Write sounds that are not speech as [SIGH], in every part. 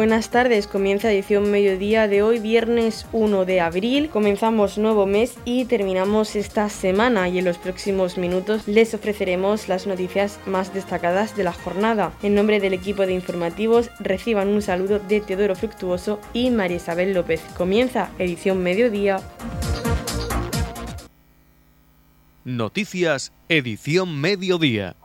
Buenas tardes, comienza edición mediodía de hoy, viernes 1 de abril. Comenzamos nuevo mes y terminamos esta semana y en los próximos minutos les ofreceremos las noticias más destacadas de la jornada. En nombre del equipo de informativos reciban un saludo de Teodoro Fructuoso y María Isabel López. Comienza edición mediodía. Noticias, edición mediodía.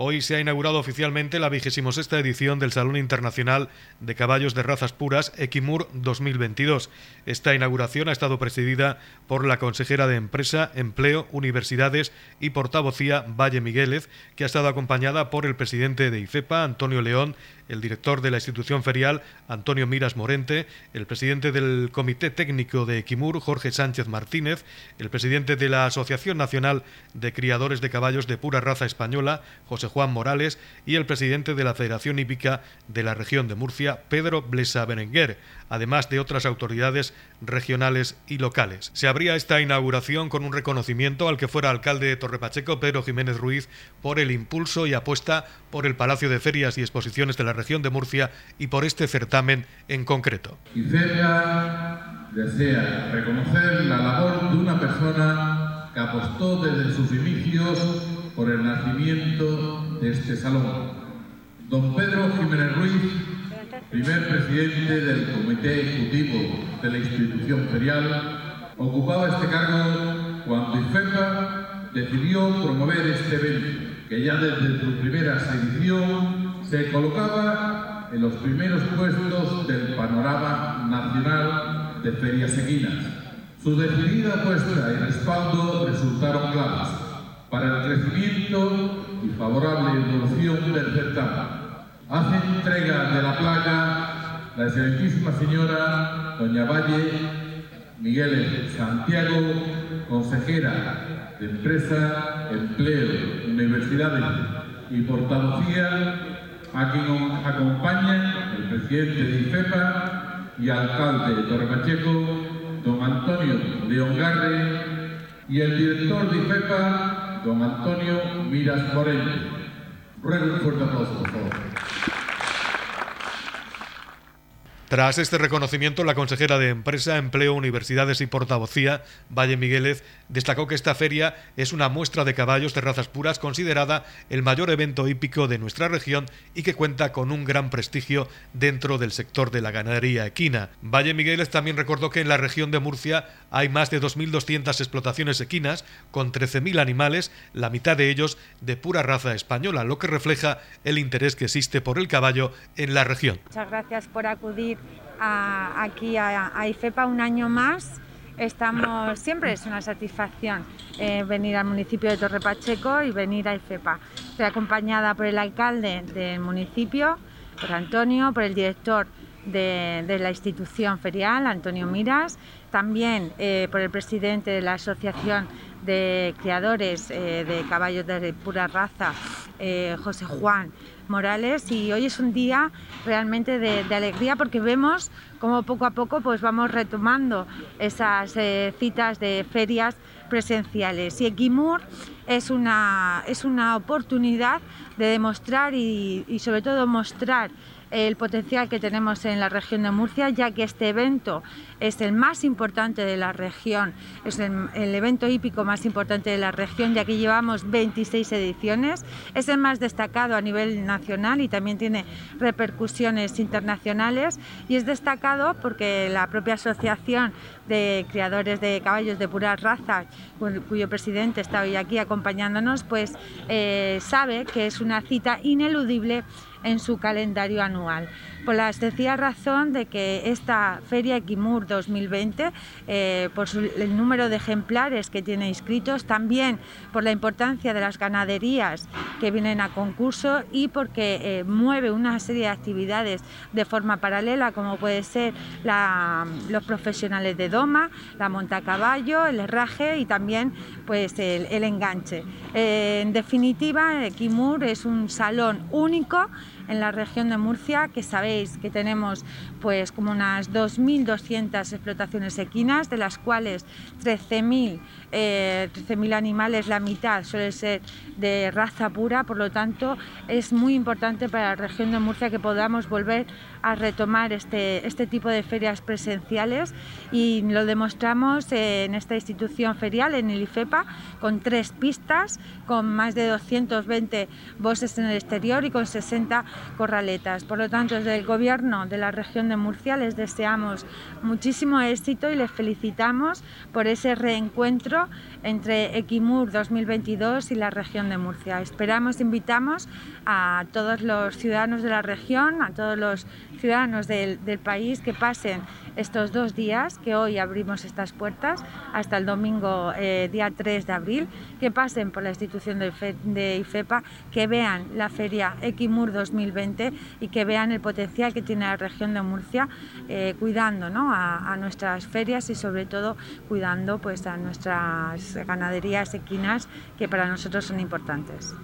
Hoy se ha inaugurado oficialmente la vigésima sexta edición del Salón Internacional de Caballos de Razas Puras Equimur 2022. Esta inauguración ha estado presidida por la consejera de Empresa, Empleo, Universidades y Portavocía Valle Migueles, que ha estado acompañada por el presidente de IFEPA, Antonio León, el director de la institución ferial, Antonio Miras Morente, el presidente del Comité Técnico de Equimur, Jorge Sánchez Martínez, el presidente de la Asociación Nacional de Criadores de Caballos de Pura Raza Española, José Juan Morales, y el presidente de la Federación Hípica de la región de Murcia, Pedro Blesa Berenguer, además de otras autoridades regionales y locales. Se abría esta inauguración con un reconocimiento al que fuera alcalde de Torrepacheco, Pedro Jiménez Ruiz, por el impulso y apuesta por el Palacio de Ferias y Exposiciones de la región de Murcia y por este certamen en concreto. feria desea reconocer la labor de una persona que apostó desde sus inicios por el nacimiento de este salón. Don Pedro Jiménez Ruiz, primer presidente del Comité Ejecutivo de la institución ferial, ocupaba este cargo cuando IFEPA decidió promover este evento, que ya desde su primera edición se colocaba en los primeros puestos del panorama nacional de ferias equinas. Su decidida apuesta y respaldo resultaron claves para el crecimiento y favorable evolución del certamen. Hace entrega de la placa la excelentísima señora Doña Valle Miguel Santiago, consejera de Empresa, Empleo, Universidades y Portavocía a quien acompañan el presidente de IFEPA y alcalde de Torrepacheco, don Antonio León Garre, y el director de IFEPA, don Antonio Miras Moreno. Ruego un fuerte aplauso, por favor. Tras este reconocimiento, la consejera de Empresa, Empleo, Universidades y Portavocía, Valle Migueles, destacó que esta feria es una muestra de caballos de razas puras considerada el mayor evento hípico de nuestra región y que cuenta con un gran prestigio dentro del sector de la ganadería equina. Valle Migueles también recordó que en la región de Murcia hay más de 2.200 explotaciones equinas con 13.000 animales, la mitad de ellos de pura raza española, lo que refleja el interés que existe por el caballo en la región. Muchas gracias por acudir aquí a, IFEPA un año más. Estamos, siempre es una satisfacción eh, venir al municipio de Torre Pacheco y venir a IFEPA. Estoy acompañada por el alcalde del municipio, por Antonio, por el director de, la institución ferial, Antonio Miras, también eh, por el presidente de la Asociación de Criadores eh, de Caballos de Pura Raza, José Juan Morales y hoy es un día realmente de, alegría porque vemos cómo poco a poco pues vamos retomando esas eh, citas de ferias presenciales. Y Equimur es una, es una oportunidad de demostrar y, y sobre todo mostrar el potencial que tenemos en la región de Murcia, ya que este evento es el más importante de la región, es el, evento hípico más importante de la región, ya que llevamos 26 ediciones, es el más destacado a nivel nacional y también tiene repercusiones internacionales. Y es destacado porque la propia asociación de criadores de caballos de pura raza, cuyo presidente está hoy aquí acompañándonos, pues eh, sabe que es una cita ineludible en su calendario anual. Por la sencilla razón de que esta Feria Equimur 2020, eh, por el número de ejemplares que tiene inscritos, también por la importancia de las ganaderías que vienen a concurso y porque eh, mueve una serie de actividades de forma paralela, como puede ser los profesionales de doma, la monta a caballo, el herraje y también pues, el, enganche. Eh, en definitiva, Equimur es un salón único en la región de Murcia, que sabéis que tenemos pues como unas 2.200 explotaciones equinas, de las cuales 13.000 eh, animales, la mitad suele ser de raza pura, por lo tanto es muy importante para la región de Murcia que podamos volver a retomar este, este tipo de ferias presenciales y lo demostramos en esta institución ferial, en el IFEPA, con tres pistas, con más de 220 bosses en el exterior y con 60 corraletas. Por lo tanto, desde el Gobierno de la región de Murcia les deseamos muchísimo éxito y les felicitamos por ese reencuentro entre Equimur 2022 y la región de Murcia. Esperamos, invitamos a todos los ciudadanos de la región, a todos los ciudadanos del, país que pasen estos dos días, que hoy abrimos estas puertas, hasta el domingo eh, día 3 de abril, que pasen por la institución de, IFEPA, que vean la feria Equimur 2020 y que vean el potencial que tiene la región de Murcia, eh, cuidando a, nuestras ferias y sobre todo cuidando pues, a nuestras ganaderías equinas que para nosotros son importantes.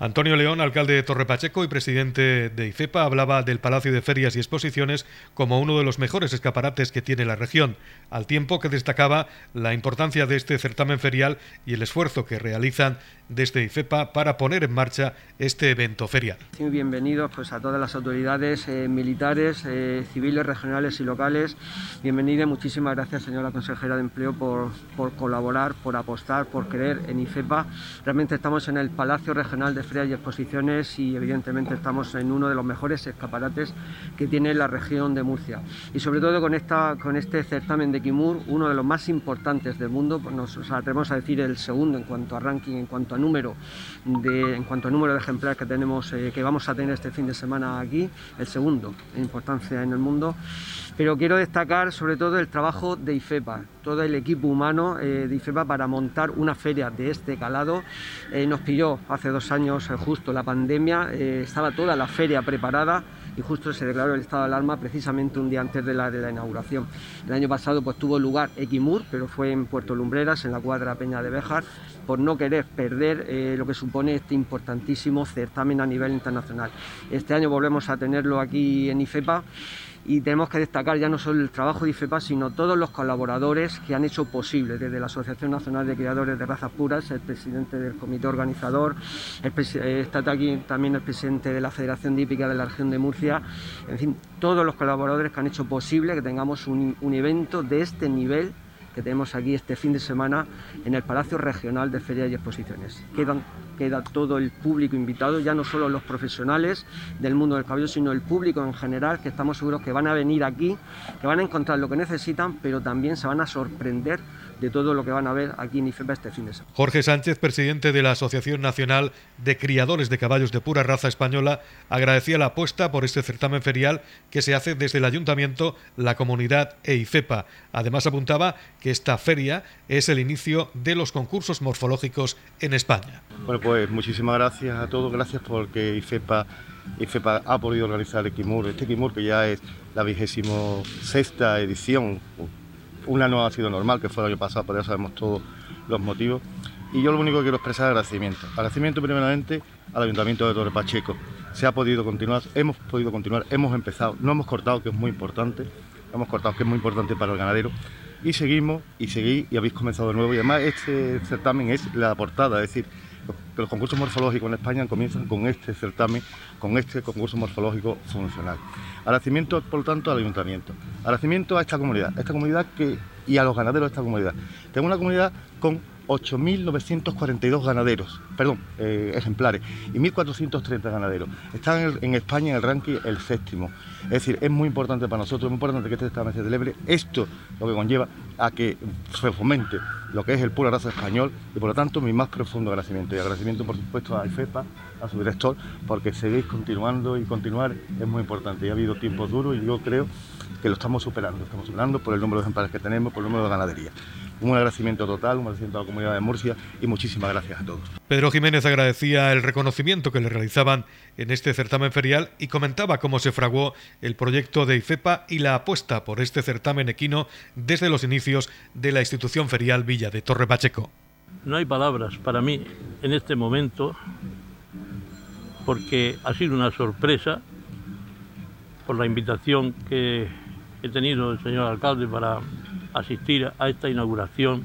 Antonio León, alcalde de Torrepacheco y presidente de IFEPA, hablaba del Palacio de Ferias y Exposiciones como uno de los mejores escaparates que tiene la región, al tiempo que destacaba la importancia de este certamen ferial y el esfuerzo que realizan desde IFEPA para poner en marcha este evento ferial. Bienvenidos pues, a todas las autoridades eh, militares, eh, civiles, regionales y locales. Bienvenida muchísimas gracias, señora consejera de Empleo, por, por colaborar, por apostar, por creer en IFEPA. Realmente estamos en el Palacio Regional de y exposiciones y evidentemente estamos en uno de los mejores escaparates que tiene la región de Murcia. Y sobre todo con, esta, con este certamen de Kimur, uno de los más importantes del mundo, pues nos atrevemos a decir el segundo en cuanto a ranking, en cuanto a número de, en cuanto a número de ejemplares que tenemos, eh, que vamos a tener este fin de semana aquí, el segundo en importancia en el mundo. Pero quiero destacar sobre todo el trabajo de IFEPA, todo el equipo humano eh, de IFEPA para montar una feria de este calado. Eh, nos pilló hace dos años justo la pandemia, estaba toda la feria preparada y justo se declaró el estado de alarma precisamente un día antes de la, de la inauguración. El año pasado pues tuvo lugar Equimur, pero fue en Puerto Lumbreras, en la cuadra Peña de Béjar, por no querer perder lo que supone este importantísimo certamen a nivel internacional. Este año volvemos a tenerlo aquí en IFEPA y tenemos que destacar ya no solo el trabajo de IFEPA, sino todos los colaboradores que han hecho posible, desde la Asociación Nacional de Criadores de Razas Puras, el presidente del comité organizador, eh, está aquí también el presidente de la Federación Hípica de la región de Murcia, en fin, todos los colaboradores que han hecho posible que tengamos un evento de este nivel que tenemos aquí este fin de semana en el Palacio Regional de Ferias y Exposiciones. Queda todo el público invitado, ya no solo los profesionales del mundo del cabello, sino el público en general, que estamos seguros que van a venir aquí, que van a encontrar lo que necesitan, pero también se van a sorprender de todo lo que van a ver aquí en IFEPA este fin de semana. Jorge Sánchez, presidente de la Asociación Nacional de Criadores de Caballos de Pura Raza Española, agradecía la apuesta por este certamen ferial que se hace desde el Ayuntamiento, la comunidad e IFEPA. Además apuntaba que esta feria es el inicio de los concursos morfológicos en España. Bueno, pues muchísimas gracias a todos, gracias porque IFEPA IFEPA ha podido organizar el Kimur, este Kimur que ya es la vigésimo sexta edición, una no ha sido normal, que fue el año pasado, pero ya sabemos todos los motivos. Y yo lo único que quiero expresar es agradecimiento. Agradecimiento primeramente al Ayuntamiento de Torre Pacheco. Se ha podido continuar, hemos podido continuar, hemos empezado, no hemos cortado, que es muy importante, hemos cortado, que es muy importante para el ganadero, y seguimos, y seguís, y habéis comenzado de nuevo. Y además este certamen es la portada, es decir, que los concursos morfológicos en España comienzan con este certamen, con este concurso morfológico funcional. Agradecimiento, por lo tanto, al ayuntamiento. Agradecimiento a esta comunidad, a esta comunidad que, y a los ganaderos de esta comunidad. Tengo una comunidad con 8.942 ganaderos, perdón, eh, ejemplares, y 1.430 ganaderos. Están en, España en el ranking el séptimo. Es decir, es muy importante para nosotros, es muy importante que este certamen se celebre. Esto lo que conlleva a que se fomente lo que es el pura raza español y por lo tanto mi más profundo agradecimiento. Y agradecimiento por supuesto a IFEPA, a su director, porque seguís continuando y continuar es muy importante. Y ha habido tiempos duros y yo creo que lo estamos superando. Estamos superando por el número de ejemplares que tenemos, por el número de ganadería. Un agradecimiento total, un agradecimiento a la comunidad de Murcia y muchísimas gracias a todos. Pedro Jiménez agradecía el reconocimiento que le realizaban en este certamen ferial y comentaba cómo se fraguó el proyecto de IFEPA y la apuesta por este certamen equino desde los inicios de la institución ferial Villa de Torre Pacheco. No hay palabras para mí en este momento porque ha sido una sorpresa por la invitación que he tenido el señor alcalde para asistir a esta inauguración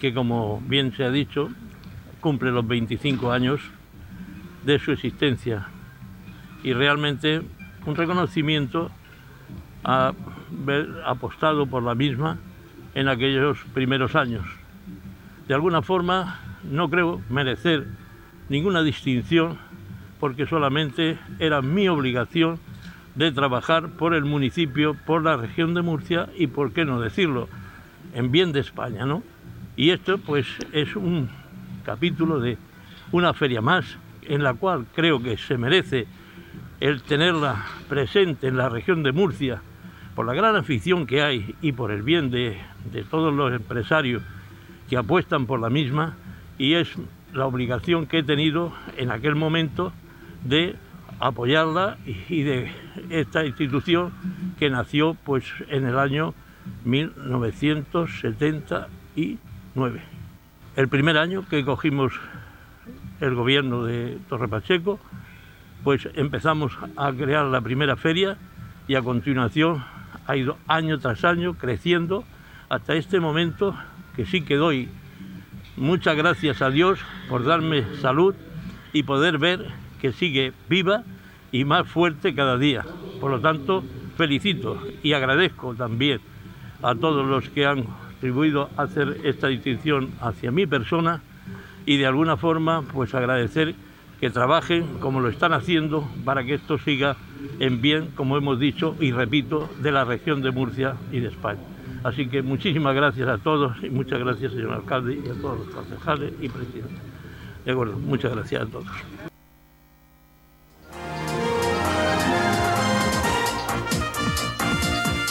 que, como bien se ha dicho, cumple los 25 años de su existencia y realmente un reconocimiento a haber apostado por la misma en aquellos primeros años. De alguna forma, no creo merecer ninguna distinción porque solamente era mi obligación de trabajar por el municipio, por la región de Murcia y, por qué no decirlo, en bien de España, ¿no? Y esto, pues, es un capítulo de una feria más en la cual creo que se merece el tenerla presente en la región de Murcia por la gran afición que hay y por el bien de, de todos los empresarios que apuestan por la misma y es la obligación que he tenido en aquel momento de apoyarla y de esta institución que nació pues en el año 1979. El primer año que cogimos el gobierno de Torre Pacheco, pues empezamos a crear la primera feria y a continuación ha ido año tras año creciendo hasta este momento que sí que doy muchas gracias a Dios por darme salud y poder ver que sigue viva y más fuerte cada día. Por lo tanto, felicito y agradezco también a todos los que han contribuido a hacer esta distinción hacia mi persona y de alguna forma pues agradecer que trabajen como lo están haciendo para que esto siga en bien, como hemos dicho y repito, de la región de Murcia y de España. Así que muchísimas gracias a todos y muchas gracias señor alcalde y a todos los concejales y presidentes. De acuerdo, muchas gracias a todos.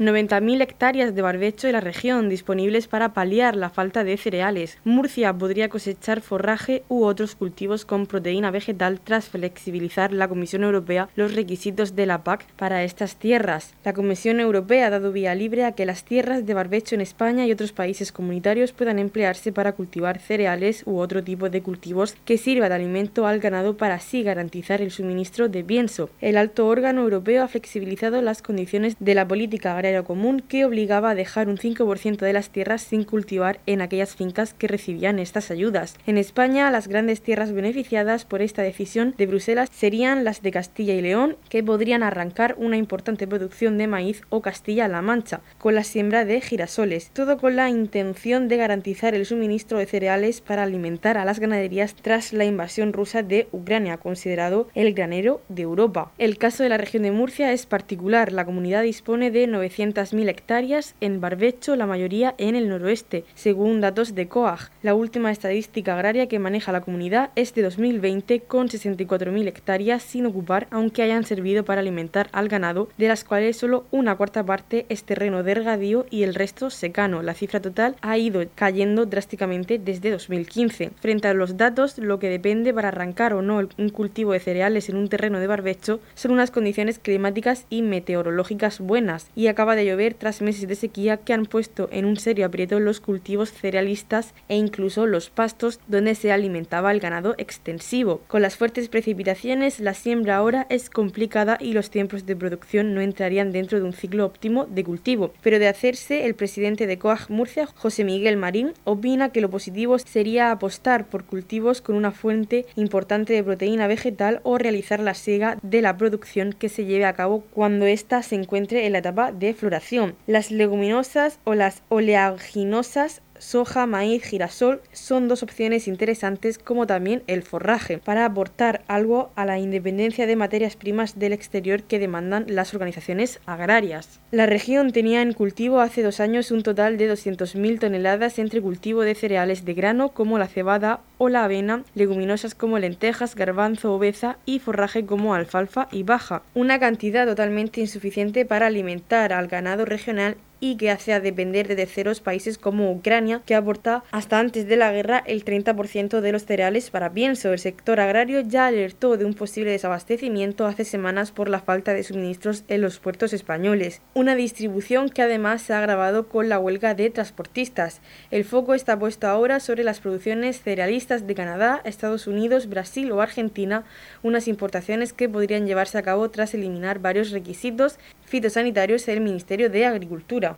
90.000 hectáreas de barbecho de la región disponibles para paliar la falta de cereales. Murcia podría cosechar forraje u otros cultivos con proteína vegetal tras flexibilizar la Comisión Europea los requisitos de la PAC para estas tierras. La Comisión Europea ha dado vía libre a que las tierras de barbecho en España y otros países comunitarios puedan emplearse para cultivar cereales u otro tipo de cultivos que sirva de alimento al ganado para así garantizar el suministro de pienso. El alto órgano europeo ha flexibilizado las condiciones de la política agraria común que obligaba a dejar un 5% de las tierras sin cultivar en aquellas fincas que recibían estas ayudas. En España, las grandes tierras beneficiadas por esta decisión de Bruselas serían las de Castilla y León, que podrían arrancar una importante producción de maíz o Castilla-La Mancha, con la siembra de girasoles, todo con la intención de garantizar el suministro de cereales para alimentar a las ganaderías tras la invasión rusa de Ucrania, considerado el granero de Europa. El caso de la región de Murcia es particular. La comunidad dispone de 900 mil hectáreas en barbecho, la mayoría en el noroeste, según datos de COAG. La última estadística agraria que maneja la comunidad es de 2020 con 64.000 hectáreas sin ocupar, aunque hayan servido para alimentar al ganado, de las cuales solo una cuarta parte es terreno de regadío y el resto secano. La cifra total ha ido cayendo drásticamente desde 2015. Frente a los datos, lo que depende para arrancar o no un cultivo de cereales en un terreno de barbecho son unas condiciones climáticas y meteorológicas buenas y acaba de llover tras meses de sequía que han puesto en un serio aprieto los cultivos cerealistas e incluso los pastos donde se alimentaba el ganado extensivo. Con las fuertes precipitaciones, la siembra ahora es complicada y los tiempos de producción no entrarían dentro de un ciclo óptimo de cultivo. Pero de hacerse, el presidente de COAG Murcia, José Miguel Marín, opina que lo positivo sería apostar por cultivos con una fuente importante de proteína vegetal o realizar la siega de la producción que se lleve a cabo cuando ésta se encuentre en la etapa de floración. Las leguminosas o las oleaginosas soja, maíz, girasol son dos opciones interesantes como también el forraje para aportar algo a la independencia de materias primas del exterior que demandan las organizaciones agrarias. La región tenía en cultivo hace dos años un total de 200.000 toneladas entre cultivo de cereales de grano como la cebada o la avena, leguminosas como lentejas, garbanzo, obeza y forraje como alfalfa y baja, una cantidad totalmente insuficiente para alimentar al ganado regional y que hace a depender de terceros países como Ucrania, que aporta hasta antes de la guerra el 30% de los cereales para pienso. El sector agrario ya alertó de un posible desabastecimiento hace semanas por la falta de suministros en los puertos españoles, una distribución que además se ha agravado con la huelga de transportistas. El foco está puesto ahora sobre las producciones cerealistas de Canadá, Estados Unidos, Brasil o Argentina, unas importaciones que podrían llevarse a cabo tras eliminar varios requisitos fitosanitarios del Ministerio de Agricultura.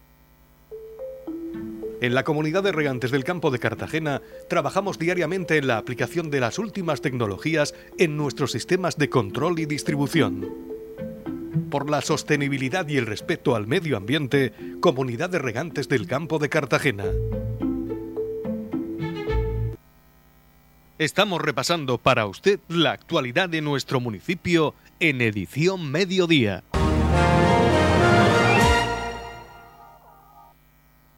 En la comunidad de regantes del campo de Cartagena trabajamos diariamente en la aplicación de las últimas tecnologías en nuestros sistemas de control y distribución. Por la sostenibilidad y el respeto al medio ambiente, Comunidad de Regantes del Campo de Cartagena. Estamos repasando para usted la actualidad de nuestro municipio en edición mediodía.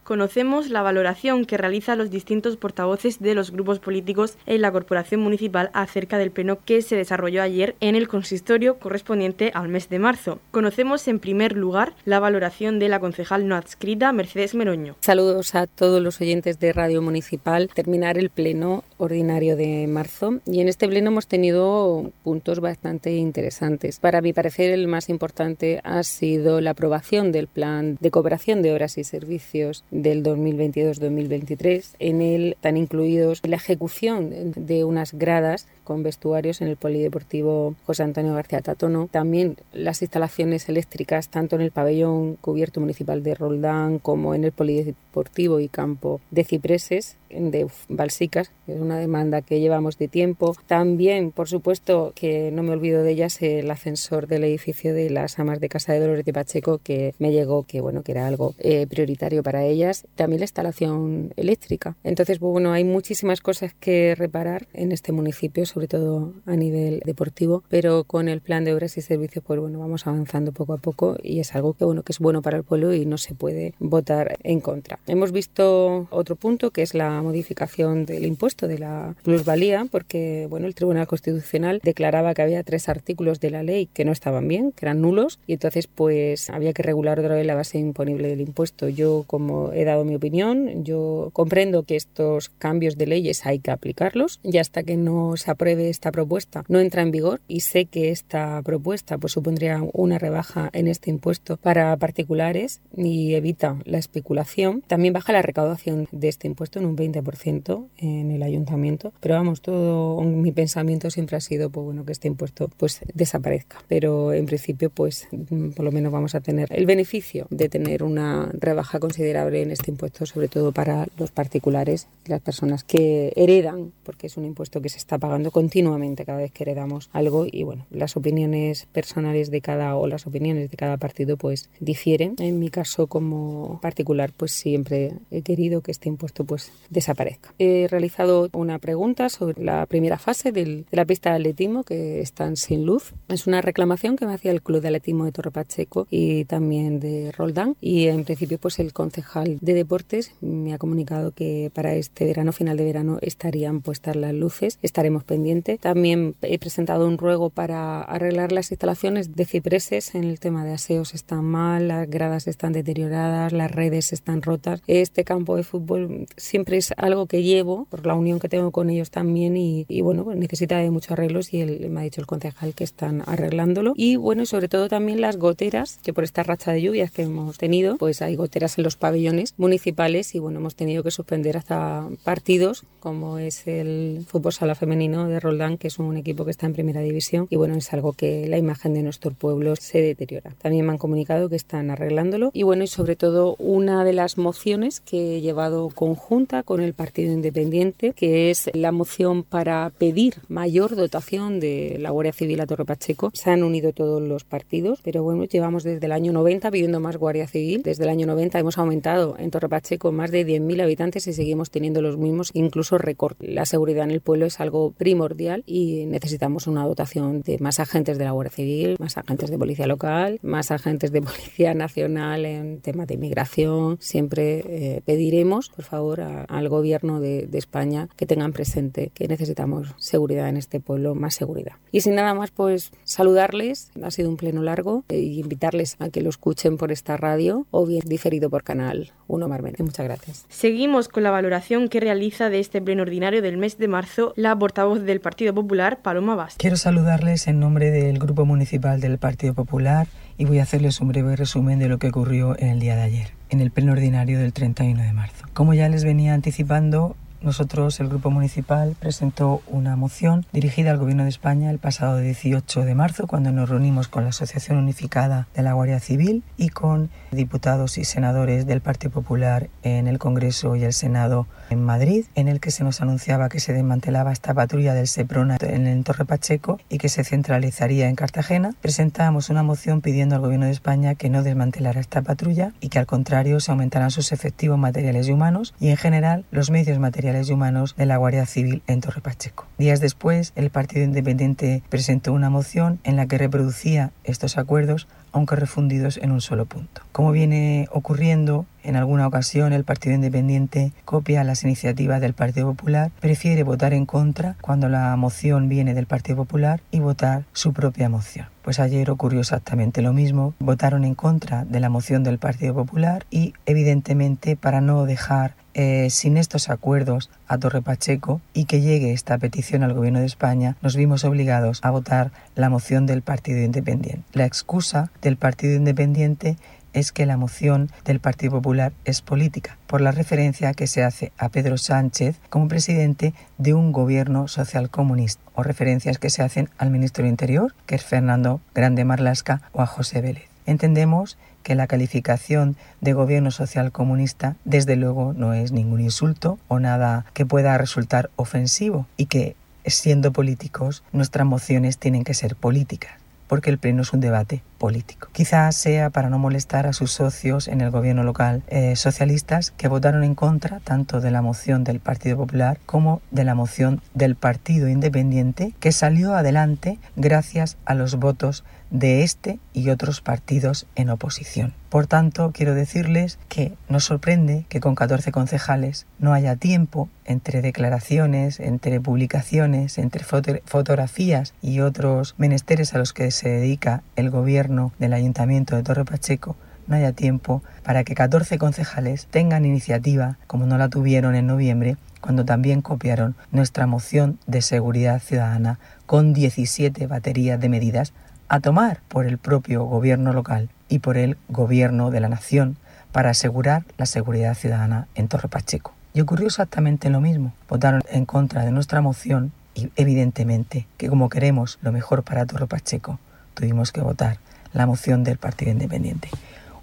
Conocemos la valoración que realizan los distintos portavoces de los grupos políticos en la Corporación Municipal acerca del pleno que se desarrolló ayer en el consistorio correspondiente al mes de marzo. Conocemos en primer lugar la valoración de la concejal no adscrita Mercedes Meroño. Saludos a todos los oyentes de Radio Municipal. Terminar el pleno ordinario de marzo y en este pleno hemos tenido puntos bastante interesantes. Para mi parecer el más importante ha sido la aprobación del plan de cooperación de obras y servicios del 2022-2023. En él están incluidos la ejecución de unas gradas con vestuarios en el Polideportivo José Antonio García Tatono. También las instalaciones eléctricas tanto en el pabellón cubierto municipal de Roldán como en el Polideportivo y campo de Cipreses de Balsicas, que es una demanda que llevamos de tiempo. También, por supuesto, que no me olvido de ellas, el ascensor del edificio de las amas de Casa de Dolores de Pacheco, que me llegó que bueno que era algo eh, prioritario para ellas. También la instalación eléctrica. Entonces, bueno, hay muchísimas cosas que reparar en este municipio sobre todo a nivel deportivo, pero con el plan de obras y servicios, pues bueno, vamos avanzando poco a poco y es algo que bueno que es bueno para el pueblo y no se puede votar en contra. Hemos visto otro punto que es la modificación del impuesto de la plusvalía, porque bueno, el Tribunal Constitucional declaraba que había tres artículos de la ley que no estaban bien, que eran nulos, y entonces pues había que regular otra vez la base imponible del impuesto. Yo, como he dado mi opinión, yo comprendo que estos cambios de leyes hay que aplicarlos y hasta que no se apruebe esta propuesta no entra en vigor y sé que esta propuesta pues supondría una rebaja en este impuesto para particulares y evita la especulación, también baja la recaudación de este impuesto en un 20% en el ayuntamiento. Pero vamos, todo mi pensamiento siempre ha sido pues bueno que este impuesto pues desaparezca. Pero en principio pues por lo menos vamos a tener el beneficio de tener una rebaja considerable en este impuesto, sobre todo para los particulares las personas que heredan, porque es un impuesto que se está pagando continuamente cada vez que heredamos algo y bueno, las opiniones personales de cada o las opiniones de cada partido pues difieren. En mi caso como particular pues siempre he querido que este impuesto pues desaparezca. He realizado una pregunta sobre la primera fase de la pista de atletismo que están sin luz. Es una reclamación que me hacía el Club de Atletismo de Torre Pacheco y también de Roldán y en principio pues el concejal de deportes me ha comunicado que para este verano, final de verano, estarían puestas las luces. Estaremos pendientes también he presentado un ruego para arreglar las instalaciones de cipreses. En el tema de aseos están mal, las gradas están deterioradas, las redes están rotas. Este campo de fútbol siempre es algo que llevo por la unión que tengo con ellos también y, bueno, pues necesita de muchos arreglos y él, me ha dicho el concejal que están arreglándolo. Y bueno, y sobre todo también las goteras, que por esta racha de lluvias que hemos tenido, pues hay goteras en los pabellones municipales y bueno, hemos tenido que suspender hasta partidos como es el fútbol sala femenino de Roldán, que es un equipo que está en primera división y bueno, es algo que la imagen de nuestro pueblo se deteriora. También me han comunicado que están arreglándolo y bueno, y sobre todo una de las mociones que he llevado conjunta con el Partido Independiente, que es la moción para pedir mayor dotación de la Guardia Civil a Torre Pacheco. Se han unido todos los partidos, pero bueno, llevamos desde el año 90 pidiendo más Guardia Civil. Desde el año 90 hemos aumentado pasado en Torre Pacheco más de 10.000 habitantes y seguimos teniendo los mismos, incluso récord. La seguridad en el pueblo es algo primordial y necesitamos una dotación de más agentes de la Guardia Civil, más agentes de policía local, más agentes de policía nacional en temas de inmigración. Siempre eh, pediremos, por favor, al gobierno de, de España que tengan presente que necesitamos seguridad en este pueblo, más seguridad. Y sin nada más, pues saludarles. Ha sido un pleno largo e invitarles a que lo escuchen por esta radio o bien diferido por Canal 1 Marmente. Muchas gracias. Seguimos con la valoración que realiza de este pleno ordinario del mes de marzo la portavoz del Partido Popular, Paloma Vaz. Quiero saludarles en nombre del Grupo Municipal del Partido Popular y voy a hacerles un breve resumen de lo que ocurrió en el día de ayer, en el pleno ordinario del 31 de marzo. Como ya les venía anticipando, nosotros, el Grupo Municipal, presentó una moción dirigida al Gobierno de España el pasado 18 de marzo, cuando nos reunimos con la Asociación Unificada de la Guardia Civil y con diputados y senadores del Partido Popular en el Congreso y el Senado en Madrid, en el que se nos anunciaba que se desmantelaba esta patrulla del Seprona en el Torre Pacheco y que se centralizaría en Cartagena. Presentamos una moción pidiendo al Gobierno de España que no desmantelara esta patrulla y que al contrario se aumentaran sus efectivos materiales y humanos y en general los medios materiales y humanos de la Guardia Civil en Torre Pacheco. Días después, el Partido Independiente presentó una moción en la que reproducía estos acuerdos aunque refundidos en un solo punto. Como viene ocurriendo, en alguna ocasión el Partido Independiente copia las iniciativas del Partido Popular, prefiere votar en contra cuando la moción viene del Partido Popular y votar su propia moción. Pues ayer ocurrió exactamente lo mismo, votaron en contra de la moción del Partido Popular y evidentemente para no dejar eh, sin estos acuerdos a Torre Pacheco y que llegue esta petición al Gobierno de España, nos vimos obligados a votar la moción del Partido Independiente. La excusa del Partido Independiente es que la moción del Partido Popular es política, por la referencia que se hace a Pedro Sánchez como presidente de un gobierno social comunista, o referencias que se hacen al ministro del Interior, que es Fernando Grande Marlasca, o a José Vélez. Entendemos que la calificación de gobierno social comunista desde luego no es ningún insulto o nada que pueda resultar ofensivo y que siendo políticos nuestras mociones tienen que ser políticas porque el pleno es un debate político. Quizás sea para no molestar a sus socios en el gobierno local eh, socialistas que votaron en contra tanto de la moción del Partido Popular como de la moción del Partido Independiente que salió adelante gracias a los votos de este y otros partidos en oposición. Por tanto, quiero decirles que nos sorprende que con 14 concejales no haya tiempo entre declaraciones, entre publicaciones, entre fotografías y otros menesteres a los que se dedica el gobierno del Ayuntamiento de Torre Pacheco no haya tiempo para que 14 concejales tengan iniciativa, como no la tuvieron en noviembre, cuando también copiaron nuestra moción de seguridad ciudadana con 17 baterías de medidas a tomar por el propio gobierno local y por el gobierno de la nación para asegurar la seguridad ciudadana en Torre Pacheco. Y ocurrió exactamente lo mismo. Votaron en contra de nuestra moción y evidentemente que como queremos lo mejor para Torre Pacheco, tuvimos que votar la moción del Partido Independiente.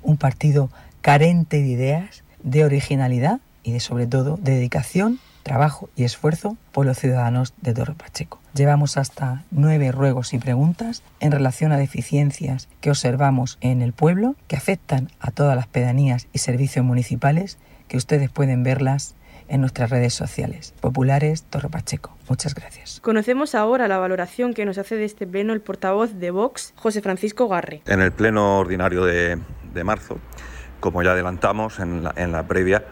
Un partido carente de ideas, de originalidad y de sobre todo de dedicación trabajo y esfuerzo por los ciudadanos de Torre Pacheco. Llevamos hasta nueve ruegos y preguntas en relación a deficiencias que observamos en el pueblo que afectan a todas las pedanías y servicios municipales que ustedes pueden verlas en nuestras redes sociales. Populares Torre Pacheco. Muchas gracias. Conocemos ahora la valoración que nos hace de este pleno el portavoz de Vox, José Francisco Garre. En el pleno ordinario de, marzo, como ya adelantamos en la, en la previa,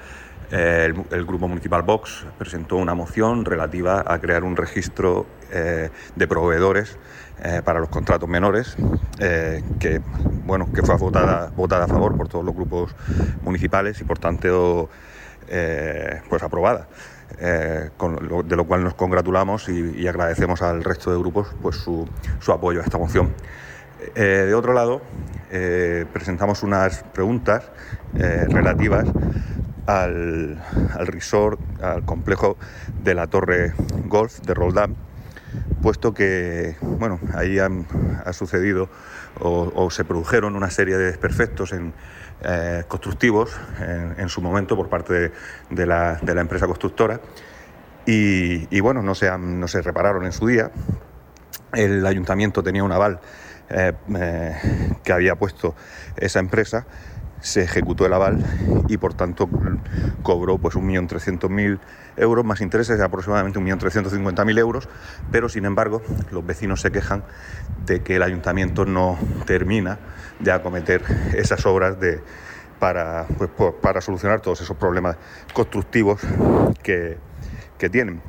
el, Grupo Municipal Vox presentó una moción relativa a crear un registro eh, de proveedores eh, para los contratos menores, eh, que, bueno, que fue votada, a favor por todos los grupos municipales y por tanto pues aprobada. de lo cual nos congratulamos y, agradecemos al resto de grupos pues, su apoyo a esta moción. de otro lado, presentamos unas preguntas relativas al, resort, al complejo de la Torre Golf de Roldán, puesto que bueno, ahí han, ha sucedido o, se produjeron una serie de desperfectos en, eh, constructivos en, su momento por parte de, la, empresa constructora y, bueno, no se, no se repararon en su día. El ayuntamiento tenía un aval eh, eh, que había puesto esa empresa se ejecutó el aval y por tanto cobró pues 1.300.000 euros más intereses de aproximadamente 1.350.000 euros, pero sin embargo los vecinos se quejan de que el ayuntamiento no termina de acometer esas obras de, para, pues, para solucionar todos esos problemas constructivos que, que tienen.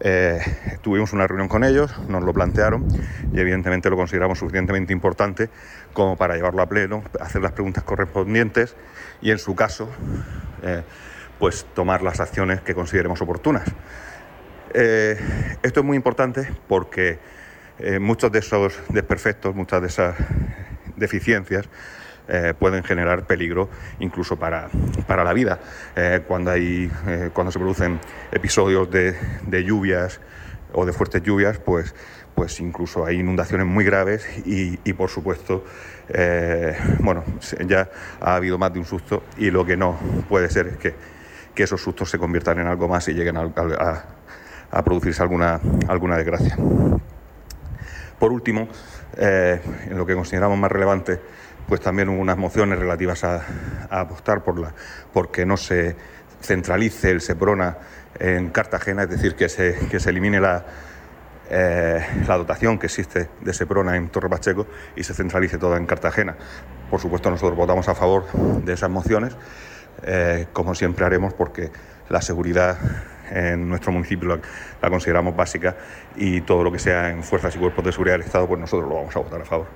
Eh, tuvimos una reunión con ellos, nos lo plantearon y evidentemente lo consideramos suficientemente importante como para llevarlo a pleno, hacer las preguntas correspondientes y en su caso eh, pues tomar las acciones que consideremos oportunas. Eh, esto es muy importante porque muchos de esos desperfectos, muchas de esas deficiencias eh, pueden generar peligro incluso para, la vida. Eh, cuando, hay, eh, cuando se producen episodios de, lluvias o de fuertes lluvias, pues, pues incluso hay inundaciones muy graves y, por supuesto, bueno, ya ha habido más de un susto y lo que no puede ser es que, esos sustos se conviertan en algo más y lleguen a, a producirse alguna, alguna desgracia. Por último, en lo que consideramos más relevante, pues también hubo unas mociones relativas a, apostar por la, porque no se centralice el SEPRONA en Cartagena, es decir, que se, que se elimine la, eh, la dotación que existe de SEPRONA en Torre Pacheco y se centralice toda en Cartagena. Por supuesto, nosotros votamos a favor de esas mociones, eh, como siempre haremos, porque la seguridad en nuestro municipio la, la, consideramos básica y todo lo que sea en fuerzas y cuerpos de seguridad del Estado, pues nosotros lo vamos a votar a favor.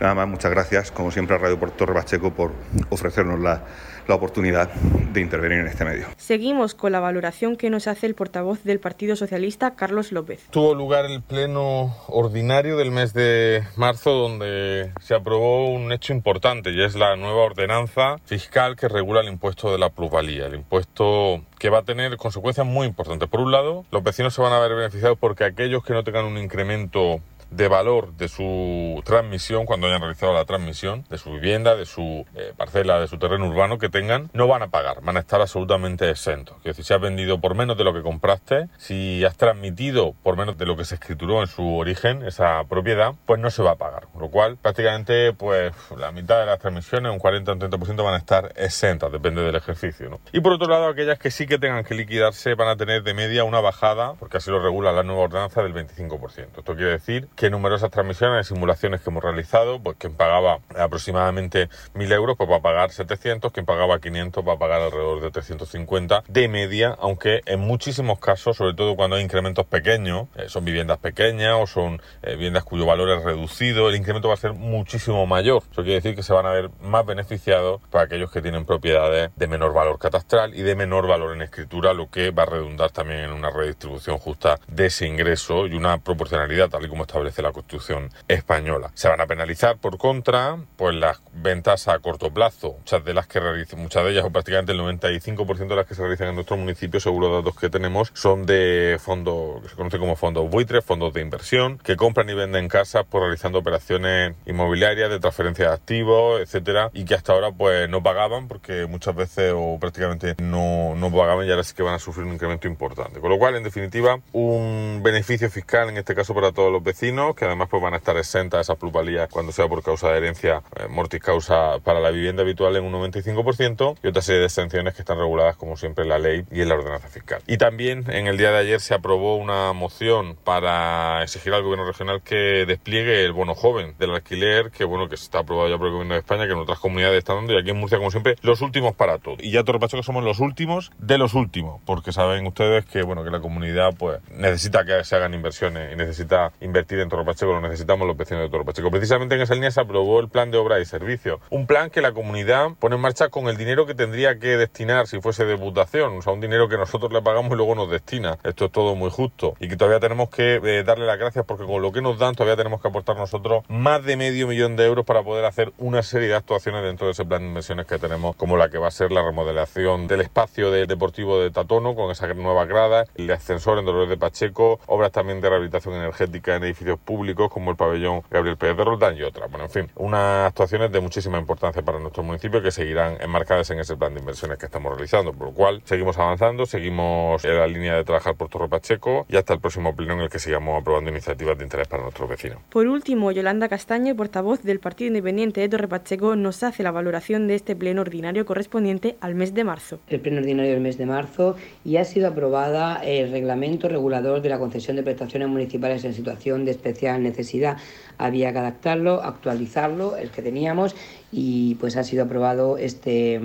Nada más, muchas gracias, como siempre, a Radio Puerto Rebacheco por ofrecernos la, la oportunidad de intervenir en este medio. Seguimos con la valoración que nos hace el portavoz del Partido Socialista, Carlos López. Tuvo lugar el pleno ordinario del mes de marzo, donde se aprobó un hecho importante y es la nueva ordenanza fiscal que regula el impuesto de la plusvalía, el impuesto que va a tener consecuencias muy importantes. Por un lado, los vecinos se van a ver beneficiados porque aquellos que no tengan un incremento de valor de su transmisión cuando hayan realizado la transmisión de su vivienda, de su eh, parcela, de su terreno urbano que tengan, no van a pagar, van a estar absolutamente exentos. Decir, si has vendido por menos de lo que compraste, si has transmitido por menos de lo que se escrituró en su origen esa propiedad, pues no se va a pagar. Con lo cual, prácticamente, pues la mitad de las transmisiones, un 40 o un 30% van a estar exentas, depende del ejercicio. Y por otro lado, aquellas que sí que tengan que liquidarse van a tener de media una bajada, porque así lo regula la nueva ordenanza, del 25%. Esto quiere decir que numerosas transmisiones, simulaciones que hemos realizado, pues quien pagaba aproximadamente 1.000 euros, pues va a pagar 700, quien pagaba 500 va a pagar alrededor de 350 de media, aunque en muchísimos casos, sobre todo cuando hay incrementos pequeños, eh, son viviendas pequeñas o son eh, viviendas cuyo valor es reducido, el incremento va a ser muchísimo mayor. Eso quiere decir que se van a ver más beneficiados para aquellos que tienen propiedades de menor valor catastral y de menor valor en escritura, lo que va a redundar también en una redistribución justa de ese ingreso y una proporcionalidad, tal y como establece la Constitución española. Se van a penalizar por contra pues las ventas a corto plazo, muchas de las que realizan, muchas de ellas o prácticamente el 95% de las que se realizan en nuestro municipio, seguro datos que tenemos, son de fondos que se conoce como fondos buitres, fondos de inversión, que compran y venden casas por realizando operaciones inmobiliarias de transferencia de activos, etcétera, y que hasta ahora pues no pagaban porque muchas veces o prácticamente no, no pagaban y ahora sí que van a sufrir un incremento importante. Con lo cual, en definitiva, un beneficio fiscal en este caso para todos los vecinos que además pues van a estar exentas esas plusvalías cuando sea por causa de herencia, eh, mortis causa para la vivienda habitual en un 95% y otra serie de exenciones que están reguladas como siempre en la ley y en la ordenanza fiscal. Y también en el día de ayer se aprobó una moción para exigir al gobierno regional que despliegue el bono joven del alquiler, que bueno, que está aprobado ya por el gobierno de España, que en otras comunidades están dando y aquí en Murcia como siempre los últimos para todo. Y ya Torrepacho que somos los últimos de los últimos, porque saben ustedes que bueno, que la comunidad pues necesita que se hagan inversiones y necesita invertir en Pacheco, lo necesitamos los vecinos de Toro Pacheco. Precisamente en esa línea se aprobó el plan de obra y servicio. Un plan que la comunidad pone en marcha con el dinero que tendría que destinar si fuese de o sea, un dinero que nosotros le pagamos y luego nos destina. Esto es todo muy justo y que todavía tenemos que eh, darle las gracias porque con lo que nos dan todavía tenemos que aportar nosotros más de medio millón de euros para poder hacer una serie de actuaciones dentro de ese plan de inversiones que tenemos, como la que va a ser la remodelación del espacio deportivo de Tatono con esa nueva grada, el ascensor en Dolores de Pacheco, obras también de rehabilitación energética en edificios espacios públicos como el pabellón Gabriel Pérez de Roldán y otras. Bueno, en fin, unas actuaciones de muchísima importancia para nuestro municipio que seguirán enmarcadas en ese plan de inversiones que estamos realizando, por lo cual seguimos avanzando, seguimos en la línea de trabajar por Torre Pacheco y hasta el próximo pleno en el que sigamos aprobando iniciativas de interés para nuestros vecinos. Por último, Yolanda Castaño, portavoz del Partido Independiente de Torre Pacheco, nos hace la valoración de este pleno ordinario correspondiente al mes de marzo. El pleno ordinario del mes de marzo y ha sido aprobada el reglamento regulador de la concesión de prestaciones municipales en situación de especial necesidad. Había que adaptarlo, actualizarlo, el que teníamos, y pues ha sido aprobado este,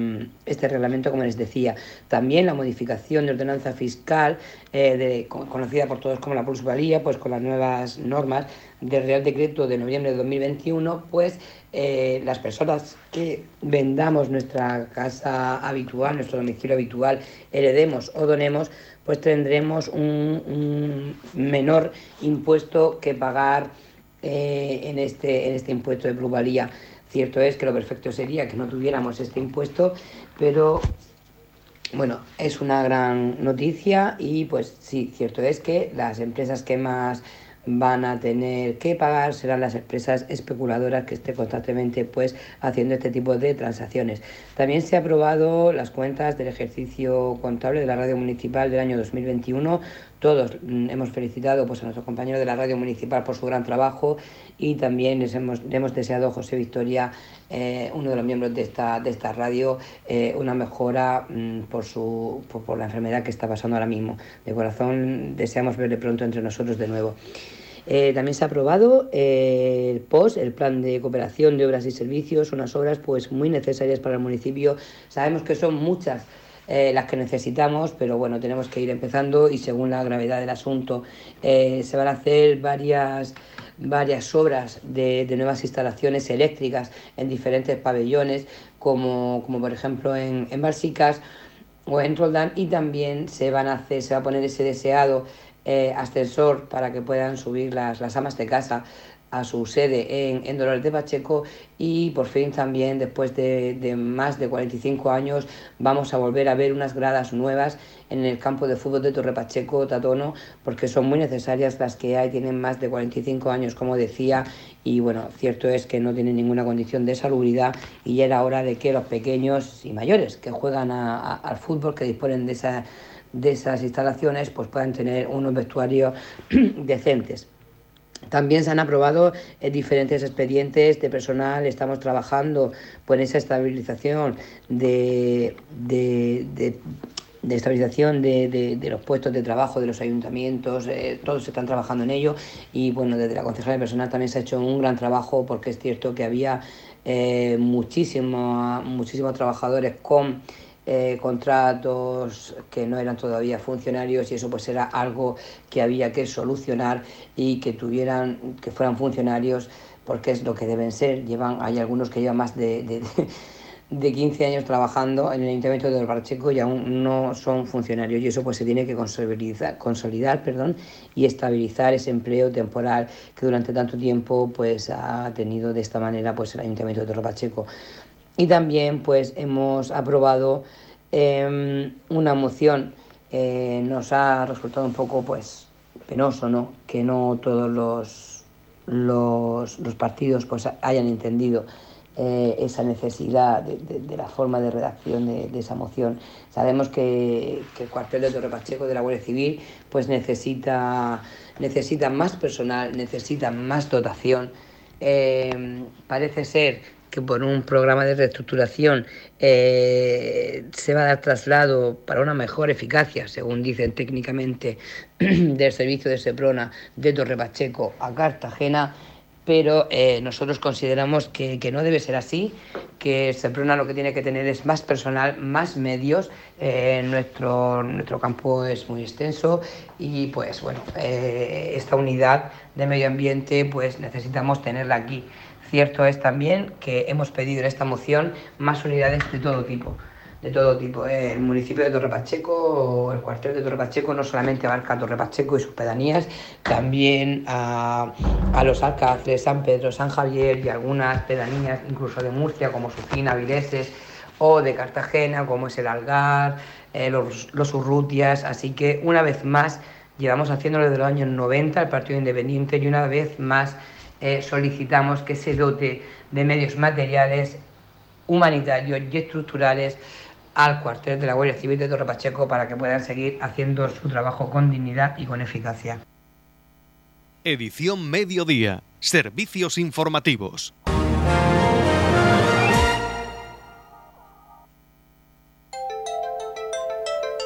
este reglamento, como les decía. También la modificación de ordenanza fiscal, eh, conocida por todos como la plusvalía, pues con las nuevas normas del Real Decreto de noviembre de 2021, pues eh, las personas que vendamos nuestra casa habitual, nuestro domicilio habitual, heredemos o donemos, pues tendremos un, menor impuesto que pagar eh, en, este, en este impuesto de plusvalía. Cierto es que lo perfecto sería que no tuviéramos este impuesto, pero bueno, es una gran noticia y pues sí, cierto es que las empresas que más van a tener que pagar serán las empresas especuladoras que estén constantemente pues haciendo este tipo de transacciones. También se ha aprobado las cuentas del ejercicio contable de la radio municipal del año 2021. Todos hemos felicitado pues, a nuestros compañeros de la radio municipal por su gran trabajo y también les hemos, hemos deseado a José Victoria, eh, uno de los miembros de esta, de esta radio, eh, una mejora mm, por, su, por, la enfermedad que está pasando ahora mismo. De corazón deseamos verle pronto entre nosotros de nuevo. Eh, también se ha aprobado el POS, el Plan de Cooperación de Obras y Servicios, unas obras pues muy necesarias para el municipio. Sabemos que son muchas las que necesitamos, pero bueno, tenemos que ir empezando y según la gravedad del asunto se van a hacer varias varias obras de, nuevas instalaciones eléctricas en diferentes pabellones, como, como por ejemplo en, en Balsicas o en Roldán, y también se, van a hacer, se va a poner ese deseado eh, ascensor para que puedan subir las, las amas de casa a su sede en, en, Dolores de Pacheco y por fin también después de, de, más de 45 años vamos a volver a ver unas gradas nuevas en el campo de fútbol de Torre Pacheco, Tatono, porque son muy necesarias las que hay, tienen más de 45 años como decía y bueno, cierto es que no tienen ninguna condición de salubridad y ya era hora de que los pequeños y mayores que juegan al fútbol, que disponen de, esa, de esas instalaciones, pues puedan tener unos vestuarios [CLEARS THROAT] decentes. También se han aprobado eh, diferentes expedientes de personal, estamos trabajando por esa estabilización de, de, estabilización de, los puestos de trabajo de los ayuntamientos, eh, todos están trabajando en ello. Y bueno, desde la Concejalía de Personal también se ha hecho un gran trabajo porque es cierto que había eh, muchísimos trabajadores con eh, contratos que no eran todavía funcionarios y eso pues era algo que había que solucionar y que tuvieran, que fueran funcionarios porque es lo que deben ser. Llevan, hay algunos que llevan más de, de, 15 años trabajando en el Ayuntamiento de Barcheco y aún no son funcionarios y eso pues se tiene que consolidar, consolidar perdón, y estabilizar ese empleo temporal que durante tanto tiempo pues ha tenido de esta manera pues el Ayuntamiento de Torre Pacheco. Y también pues hemos aprobado em, una moción, nos ha resultado un poco pues penoso, ¿no? Que no todos los, los, partidos pues hayan entendido eh, esa necesidad de, la forma de redacción de, esa moción. Sabemos que, el cuartel de Torre Pacheco de la Guardia Civil pues necesita, necesita más personal, necesita más dotación. Em, parece ser que por un programa de reestructuración eh, se va a dar traslado para una mejor eficacia, según dicen técnicamente, [CLEARS THROAT] del servicio de Seprona de Torre Pacheco a Cartagena, pero eh, nosotros consideramos que, no debe ser así, que Seprona lo que tiene que tener es más personal, más medios. Eh, nuestro, nuestro campo es muy extenso y pues bueno, esta unidad de medio ambiente pues necesitamos tenerla aquí. Cierto es también que hemos pedido en esta moción más unidades de todo tipo. De todo tipo. El municipio de Torre Pacheco, el cuartel de Torre Pacheco, no solamente abarca a Torre Pacheco y sus pedanías, también a, los alcáceres, San Pedro, San Javier y algunas pedanías, incluso de Murcia, como Sufina, Vileses, o de Cartagena, como es el Algar, eh, los, los Urrutias. Así que, una vez más, Llevamos haciéndolo desde los años 90 el Partido Independiente y una vez más eh, solicitamos que se dote de medios materiales, humanitarios y estructurales al cuartel de la Guardia Civil de Torre Pacheco para que puedan seguir haciendo su trabajo con dignidad y con eficacia. Edición Mediodía. Servicios informativos.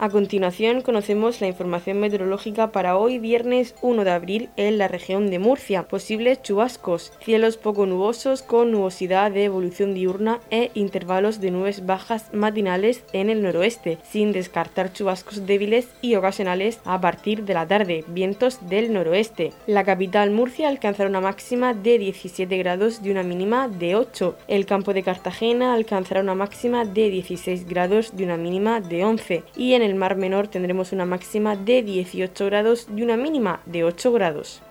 A continuación conocemos la información meteorológica para hoy viernes 1 de abril en la región de Murcia. Posibles chubascos, cielos poco nubosos con nubosidad de evolución diurna e intervalos de nubes bajas matinales en el noroeste, sin descartar chubascos débiles y ocasionales a partir de la tarde, vientos del noroeste. La capital Murcia alcanzará una máxima de 17 grados y una mínima de 8. El campo de Cartagena alcanzará una máxima de 16 grados y una mínima de 11. Y en el Mar Menor tendremos una máxima de 18 grados y una mínima de 8 grados.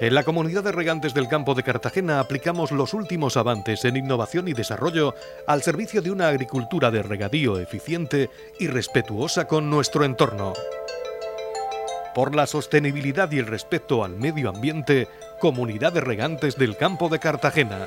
En la comunidad de regantes del campo de Cartagena aplicamos los últimos avances en innovación y desarrollo al servicio de una agricultura de regadío eficiente y respetuosa con nuestro entorno. Por la sostenibilidad y el respeto al medio ambiente, Comunidad de Regantes del Campo de Cartagena.